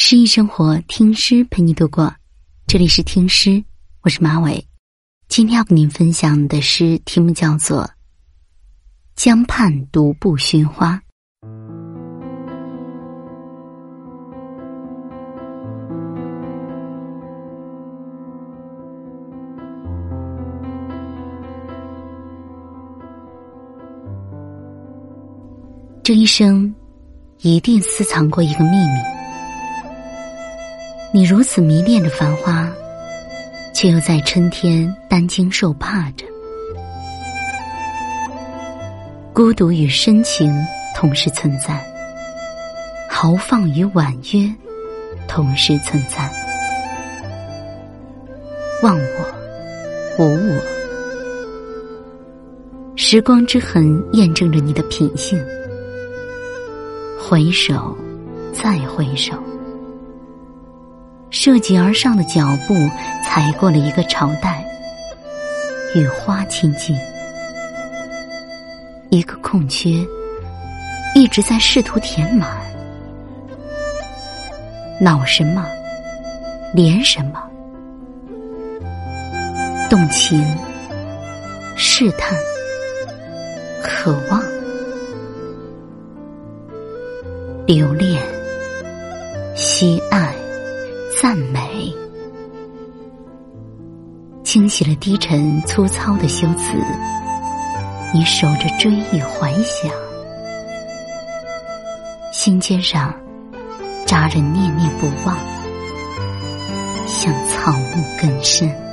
诗意生活，听诗陪你度过。这里是听诗，我是马尾。今天要跟您分享的诗题目叫做《江畔独步寻花》。这一生，一定私藏过一个秘密。你如此迷恋着繁花，却又在春天担惊受怕着。孤独与深情同时存在，豪放与婉约同时存在。忘我，无我，时光之痕验证着你的品性。回首，再回首。涉级而上的脚步，踩过了一个朝代，与花亲近，一个空缺，一直在试图填满。恼什么？怜什么？动情，试探，渴望，留恋，惜爱。赞美，清洗了低沉粗糙的修辞。你守着追忆怀想，心尖上扎着念念不忘，像草木根深。